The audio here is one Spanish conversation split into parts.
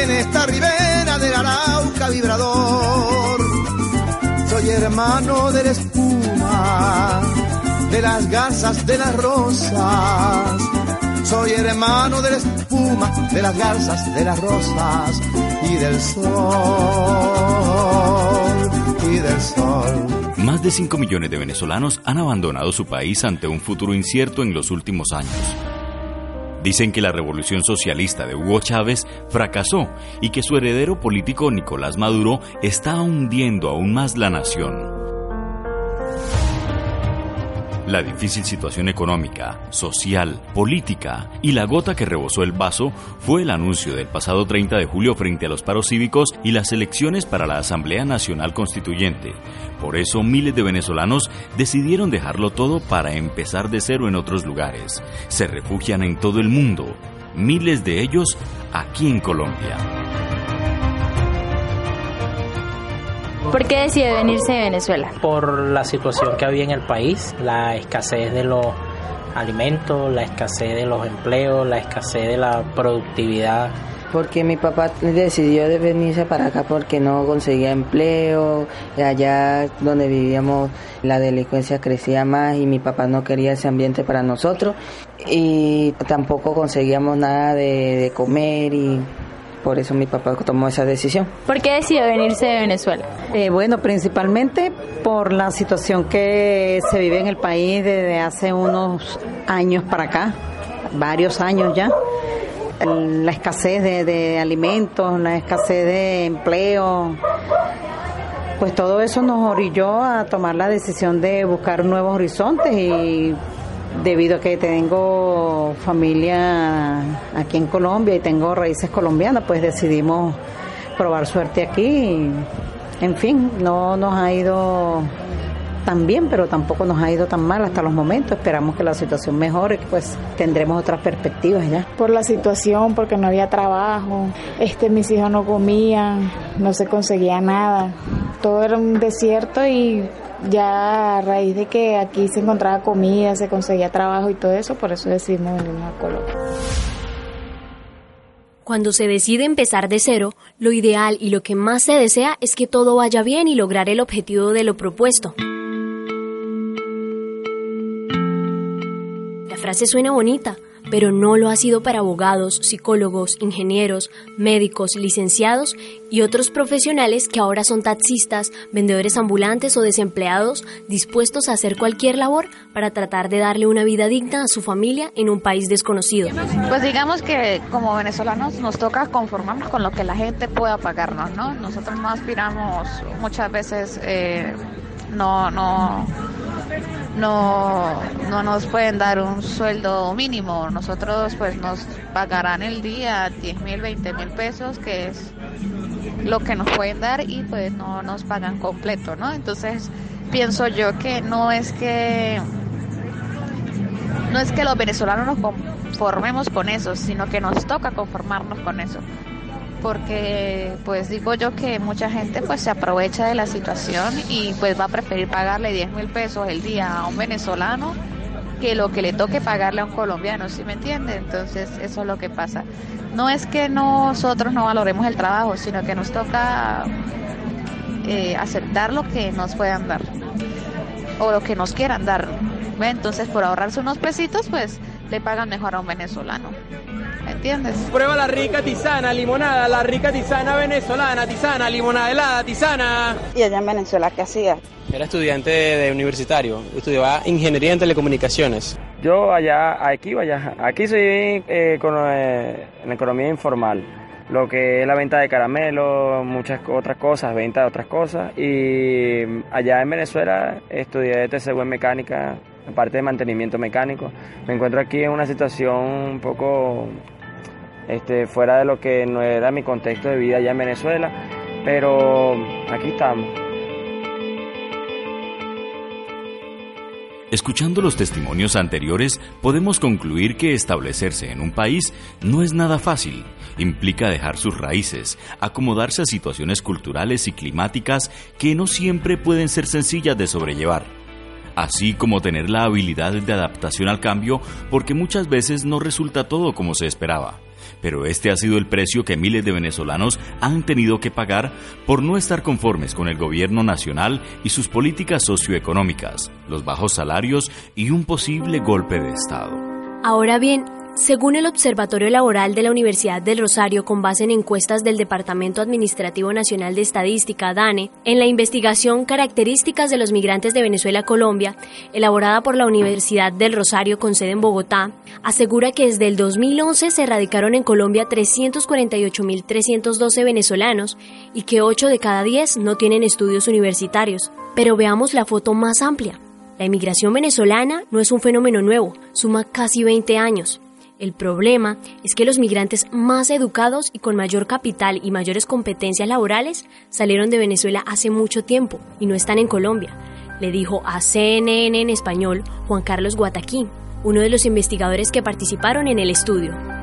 En esta ribera del Arauca vibrador. Soy hermano de la espuma, de las garzas, de las rosas. Soy hermano de la espuma, de las garzas, de las rosas y del sol, y del sol. Más de 5 millones de venezolanos han abandonado su país ante un futuro incierto en los últimos años. Dicen que la revolución socialista de Hugo Chávez fracasó y que su heredero político Nicolás Maduro está hundiendo aún más la nación. La difícil situación económica, social, política y la gota que rebosó el vaso fue el anuncio del pasado 30 de julio frente a los paros cívicos y las elecciones para la Asamblea Nacional Constituyente. Por eso miles de venezolanos decidieron dejarlo todo para empezar de cero en otros lugares. Se refugian en todo el mundo, miles de ellos aquí en Colombia. ¿Por qué decide venirse de Venezuela? Por la situación que había en el país, la escasez de los alimentos, la escasez de los empleos, la escasez de la productividad. Porque mi papá decidió de venirse para acá porque no conseguía empleo, allá donde vivíamos la delincuencia crecía más y mi papá no quería ese ambiente para nosotros y tampoco conseguíamos nada de, de comer y por eso mi papá tomó esa decisión. ¿Por qué decidió venirse de Venezuela? Eh, bueno, principalmente por la situación que se vive en el país desde hace unos años para acá, varios años ya. La escasez de, de alimentos, la escasez de empleo, pues todo eso nos orilló a tomar la decisión de buscar nuevos horizontes y debido a que tengo familia aquí en Colombia y tengo raíces colombianas, pues decidimos probar suerte aquí. En fin, no nos ha ido tan bien, pero tampoco nos ha ido tan mal hasta los momentos. Esperamos que la situación mejore, pues tendremos otras perspectivas ya. Por la situación, porque no había trabajo, este, mis hijos no comían, no se conseguía nada. Todo era un desierto y ya a raíz de que aquí se encontraba comida, se conseguía trabajo y todo eso, por eso decidimos venir a Colombia. Cuando se decide empezar de cero, lo ideal y lo que más se desea es que todo vaya bien y lograr el objetivo de lo propuesto. La frase suena bonita, pero no lo ha sido para abogados, psicólogos, ingenieros, médicos, licenciados y otros profesionales que ahora son taxistas, vendedores ambulantes o desempleados dispuestos a hacer cualquier labor para tratar de darle una vida digna a su familia en un país desconocido. Pues digamos que como venezolanos nos toca conformarnos con lo que la gente pueda pagarnos, ¿no? Nosotros no aspiramos muchas veces, eh, no, no no, no nos pueden dar un sueldo mínimo. Nosotros pues nos pagarán el día 10 mil, 20 mil pesos, que es lo que nos pueden dar y pues no nos pagan completo, ¿no? Entonces pienso yo que no es que no es que los venezolanos nos conformemos con eso, sino que nos toca conformarnos con eso porque pues digo yo que mucha gente pues se aprovecha de la situación y pues va a preferir pagarle 10 mil pesos el día a un venezolano que lo que le toque pagarle a un colombiano, ¿sí me entiende? Entonces eso es lo que pasa. No es que nosotros no valoremos el trabajo, sino que nos toca eh, aceptar lo que nos puedan dar o lo que nos quieran dar. Entonces por ahorrarse unos pesitos pues le pagan mejor a un venezolano. ¿Entiendes? Prueba la rica tisana, limonada, la rica tisana venezolana, tisana, limonada helada, tisana. ¿Y allá en Venezuela qué hacía? Era estudiante de, universitario, estudiaba ingeniería en telecomunicaciones. Yo allá, aquí, allá, aquí soy eh, eh, en economía informal lo que es la venta de caramelos, muchas otras cosas, venta de otras cosas. Y allá en Venezuela estudié TCU en mecánica parte de mantenimiento mecánico. Me encuentro aquí en una situación un poco este, fuera de lo que no era mi contexto de vida allá en Venezuela, pero aquí estamos. Escuchando los testimonios anteriores, podemos concluir que establecerse en un país no es nada fácil. Implica dejar sus raíces, acomodarse a situaciones culturales y climáticas que no siempre pueden ser sencillas de sobrellevar así como tener la habilidad de adaptación al cambio porque muchas veces no resulta todo como se esperaba. Pero este ha sido el precio que miles de venezolanos han tenido que pagar por no estar conformes con el gobierno nacional y sus políticas socioeconómicas, los bajos salarios y un posible golpe de Estado. Ahora bien, según el Observatorio Laboral de la Universidad del Rosario, con base en encuestas del Departamento Administrativo Nacional de Estadística, DANE, en la investigación Características de los Migrantes de Venezuela-Colombia, elaborada por la Universidad del Rosario con sede en Bogotá, asegura que desde el 2011 se radicaron en Colombia 348.312 venezolanos y que 8 de cada 10 no tienen estudios universitarios. Pero veamos la foto más amplia. La inmigración venezolana no es un fenómeno nuevo, suma casi 20 años. El problema es que los migrantes más educados y con mayor capital y mayores competencias laborales salieron de Venezuela hace mucho tiempo y no están en Colombia, le dijo a CNN en español Juan Carlos Guataquín, uno de los investigadores que participaron en el estudio.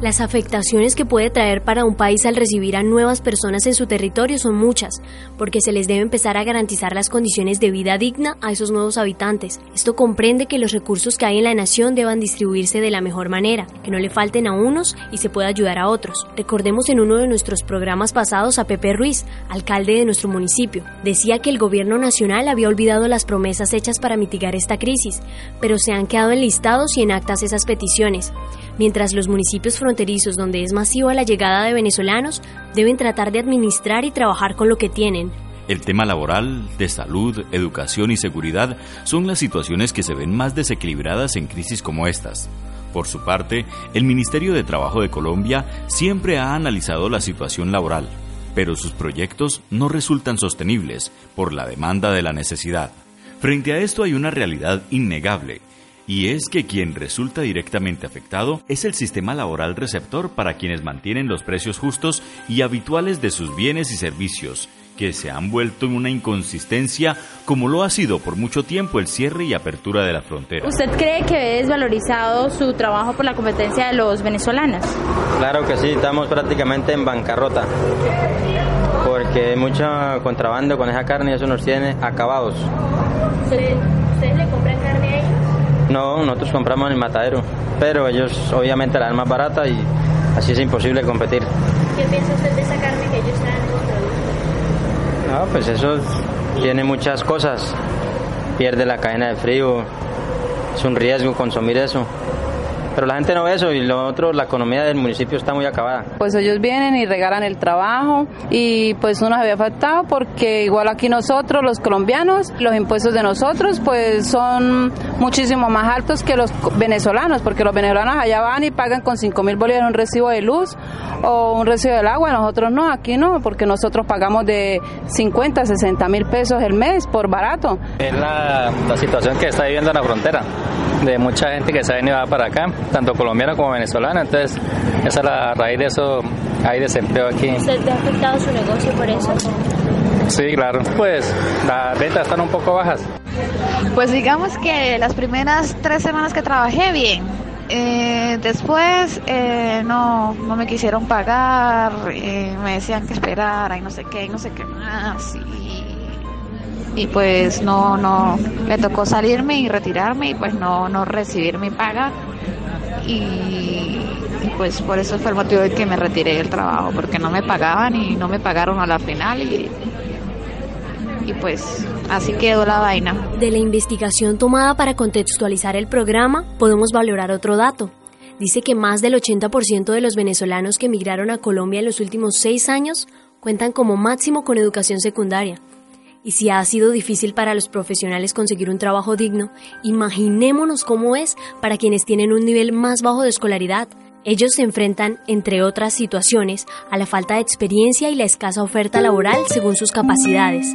Las afectaciones que puede traer para un país al recibir a nuevas personas en su territorio son muchas, porque se les debe empezar a garantizar las condiciones de vida digna a esos nuevos habitantes. Esto comprende que los recursos que hay en la nación deban distribuirse de la mejor manera, que no le falten a unos y se pueda ayudar a otros. Recordemos en uno de nuestros programas pasados a Pepe Ruiz, alcalde de nuestro municipio. Decía que el gobierno nacional había olvidado las promesas hechas para mitigar esta crisis, pero se han quedado enlistados y en actas esas peticiones mientras los municipios fronterizos donde es masiva la llegada de venezolanos deben tratar de administrar y trabajar con lo que tienen. El tema laboral, de salud, educación y seguridad son las situaciones que se ven más desequilibradas en crisis como estas. Por su parte, el Ministerio de Trabajo de Colombia siempre ha analizado la situación laboral, pero sus proyectos no resultan sostenibles por la demanda de la necesidad. Frente a esto hay una realidad innegable y es que quien resulta directamente afectado es el sistema laboral receptor para quienes mantienen los precios justos y habituales de sus bienes y servicios, que se han vuelto en una inconsistencia como lo ha sido por mucho tiempo el cierre y apertura de la frontera. ¿Usted cree que es valorizado su trabajo por la competencia de los venezolanos? Claro que sí, estamos prácticamente en bancarrota porque hay mucho contrabando con esa carne y eso nos tiene acabados. ¿Ustedes le compran carne? No, nosotros compramos en el matadero, pero ellos obviamente la dan más barata y así es imposible competir. ¿Qué piensa usted de esa carne que ellos traen en? No, pues eso tiene muchas cosas. Pierde la cadena de frío, es un riesgo consumir eso pero la gente no ve eso y lo otro, la economía del municipio está muy acabada. Pues ellos vienen y regalan el trabajo y pues uno se había afectado porque igual aquí nosotros, los colombianos, los impuestos de nosotros pues son muchísimo más altos que los venezolanos, porque los venezolanos allá van y pagan con 5 mil bolívares un recibo de luz o un recibo del agua, nosotros no, aquí no, porque nosotros pagamos de 50, 60 mil pesos el mes por barato. Es la, la situación que está viviendo en la frontera, de mucha gente que se ha venido para acá tanto colombiana como venezolana, entonces esa es la raíz de eso, hay desempleo aquí. ¿Se te ha afectado su negocio por eso? Sí, claro, pues las ventas están un poco bajas. Pues digamos que las primeras tres semanas que trabajé bien, eh, después eh, no, no me quisieron pagar, eh, me decían que esperara y no sé qué, y no sé qué más. Y, y pues no, no, me tocó salirme y retirarme y pues no, no recibir mi paga y, pues por eso fue el motivo de que me retiré del trabajo, porque no me pagaban y no me pagaron a la final y, y pues así quedó la vaina. De la investigación tomada para contextualizar el programa, podemos valorar otro dato. Dice que más del 80% de los venezolanos que emigraron a Colombia en los últimos seis años cuentan como máximo con educación secundaria. Y si ha sido difícil para los profesionales conseguir un trabajo digno, imaginémonos cómo es para quienes tienen un nivel más bajo de escolaridad. Ellos se enfrentan, entre otras situaciones, a la falta de experiencia y la escasa oferta laboral según sus capacidades.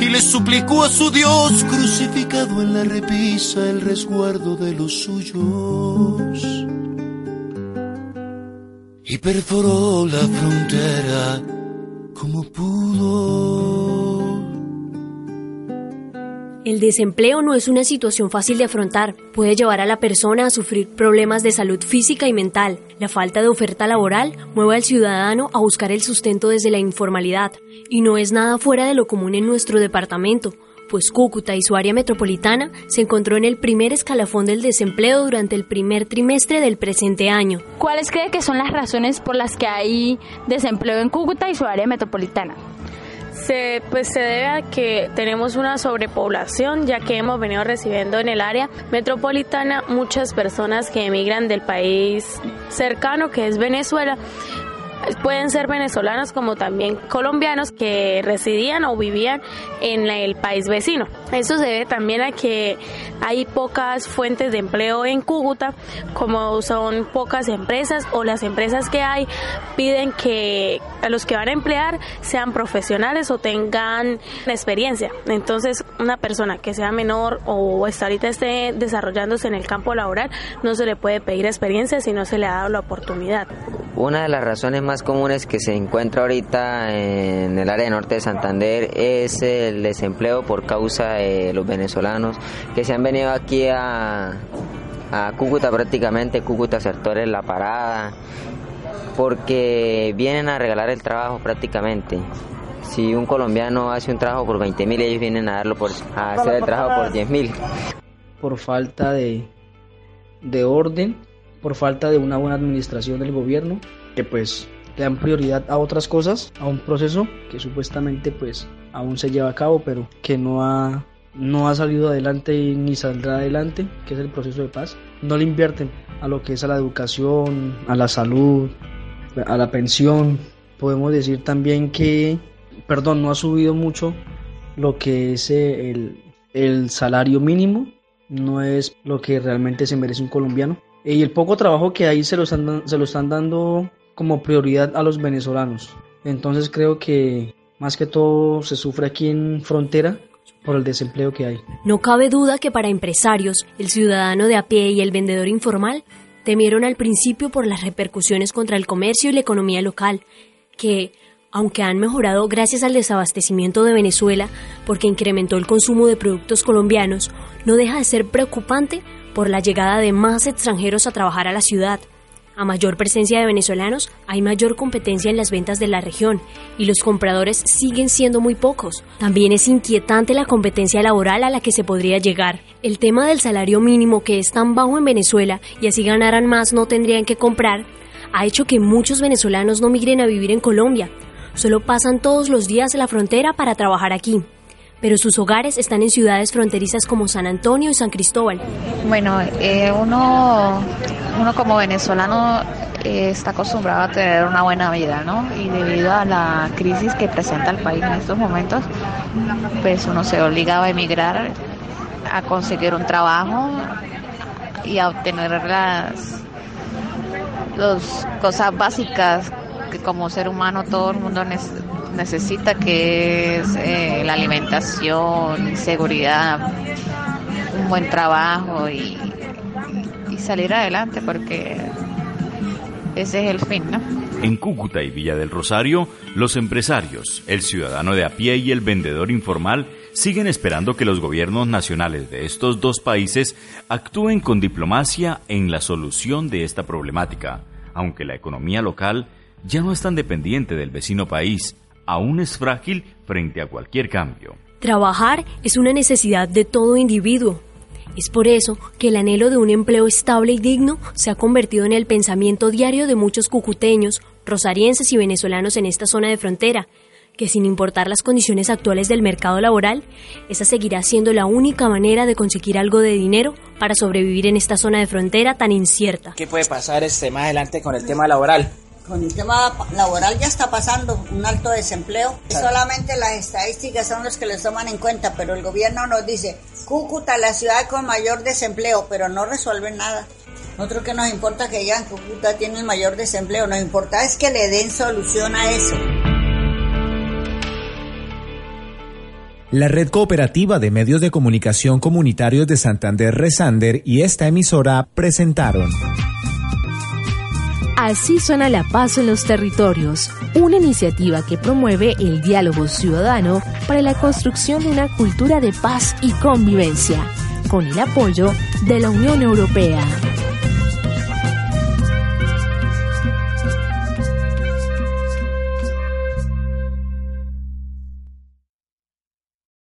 y le suplicó a su Dios crucificado en la repisa el resguardo de los suyos. Y perforó la frontera como pudo. El desempleo no es una situación fácil de afrontar. Puede llevar a la persona a sufrir problemas de salud física y mental. La falta de oferta laboral mueve al ciudadano a buscar el sustento desde la informalidad. Y no es nada fuera de lo común en nuestro departamento, pues Cúcuta y su área metropolitana se encontró en el primer escalafón del desempleo durante el primer trimestre del presente año. ¿Cuáles cree que son las razones por las que hay desempleo en Cúcuta y su área metropolitana? Se, pues se debe a que tenemos una sobrepoblación, ya que hemos venido recibiendo en el área metropolitana muchas personas que emigran del país cercano, que es Venezuela, pueden ser venezolanos como también colombianos que residían o vivían en el país vecino. Eso se debe también a que hay pocas fuentes de empleo en Cúcuta, como son pocas empresas o las empresas que hay piden que a los que van a emplear sean profesionales o tengan experiencia. Entonces, una persona que sea menor o hasta ahorita esté desarrollándose en el campo laboral, no se le puede pedir experiencia si no se le ha dado la oportunidad. Una de las razones más comunes que se encuentra ahorita en el área norte de Santander es el desempleo por causa de los venezolanos que se han venido aquí a, a Cúcuta prácticamente, Cúcuta sectores La Parada, porque vienen a regalar el trabajo prácticamente. Si un colombiano hace un trabajo por 20 mil, ellos vienen a darlo por a hacer el trabajo por 10 mil. Por falta de, de orden por falta de una buena administración del gobierno, que pues le dan prioridad a otras cosas, a un proceso que supuestamente pues aún se lleva a cabo, pero que no ha, no ha salido adelante ni saldrá adelante, que es el proceso de paz. No le invierten a lo que es a la educación, a la salud, a la pensión. Podemos decir también que, perdón, no ha subido mucho lo que es el, el salario mínimo, no es lo que realmente se merece un colombiano. Y el poco trabajo que hay se lo están, se lo están dando como prioridad a los venezolanos. Entonces creo que más que todo se sufre aquí en frontera por el desempleo que hay. No cabe duda que para empresarios, el ciudadano de a pie y el vendedor informal temieron al principio por las repercusiones contra el comercio y la economía local, que, aunque han mejorado gracias al desabastecimiento de Venezuela porque incrementó el consumo de productos colombianos, no deja de ser preocupante por la llegada de más extranjeros a trabajar a la ciudad. A mayor presencia de venezolanos, hay mayor competencia en las ventas de la región y los compradores siguen siendo muy pocos. También es inquietante la competencia laboral a la que se podría llegar. El tema del salario mínimo que es tan bajo en Venezuela y así ganaran más no tendrían que comprar, ha hecho que muchos venezolanos no migren a vivir en Colombia. Solo pasan todos los días a la frontera para trabajar aquí pero sus hogares están en ciudades fronterizas como San Antonio y San Cristóbal. Bueno, eh, uno, uno como venezolano eh, está acostumbrado a tener una buena vida, ¿no? Y debido a la crisis que presenta el país en estos momentos, pues uno se obliga a emigrar, a conseguir un trabajo y a obtener las, las cosas básicas que como ser humano todo el mundo necesita que es eh, la alimentación, seguridad, un buen trabajo y, y salir adelante porque ese es el fin, ¿no? En Cúcuta y Villa del Rosario, los empresarios, el ciudadano de a pie y el vendedor informal siguen esperando que los gobiernos nacionales de estos dos países actúen con diplomacia en la solución de esta problemática aunque la economía local ya no es tan dependiente del vecino país, aún es frágil frente a cualquier cambio. Trabajar es una necesidad de todo individuo. Es por eso que el anhelo de un empleo estable y digno se ha convertido en el pensamiento diario de muchos cucuteños, rosarienses y venezolanos en esta zona de frontera, que sin importar las condiciones actuales del mercado laboral, esa seguirá siendo la única manera de conseguir algo de dinero para sobrevivir en esta zona de frontera tan incierta. ¿Qué puede pasar este más adelante con el tema laboral? Con el tema laboral ya está pasando un alto desempleo. Solamente las estadísticas son los que les toman en cuenta, pero el gobierno nos dice, Cúcuta, la ciudad con mayor desempleo, pero no resuelven nada. Nosotros que nos importa que digan Cúcuta tiene el mayor desempleo, nos importa es que le den solución a eso. La Red Cooperativa de Medios de Comunicación Comunitarios de Santander Resander y esta emisora presentaron Así suena la paz en los territorios, una iniciativa que promueve el diálogo ciudadano para la construcción de una cultura de paz y convivencia, con el apoyo de la Unión Europea.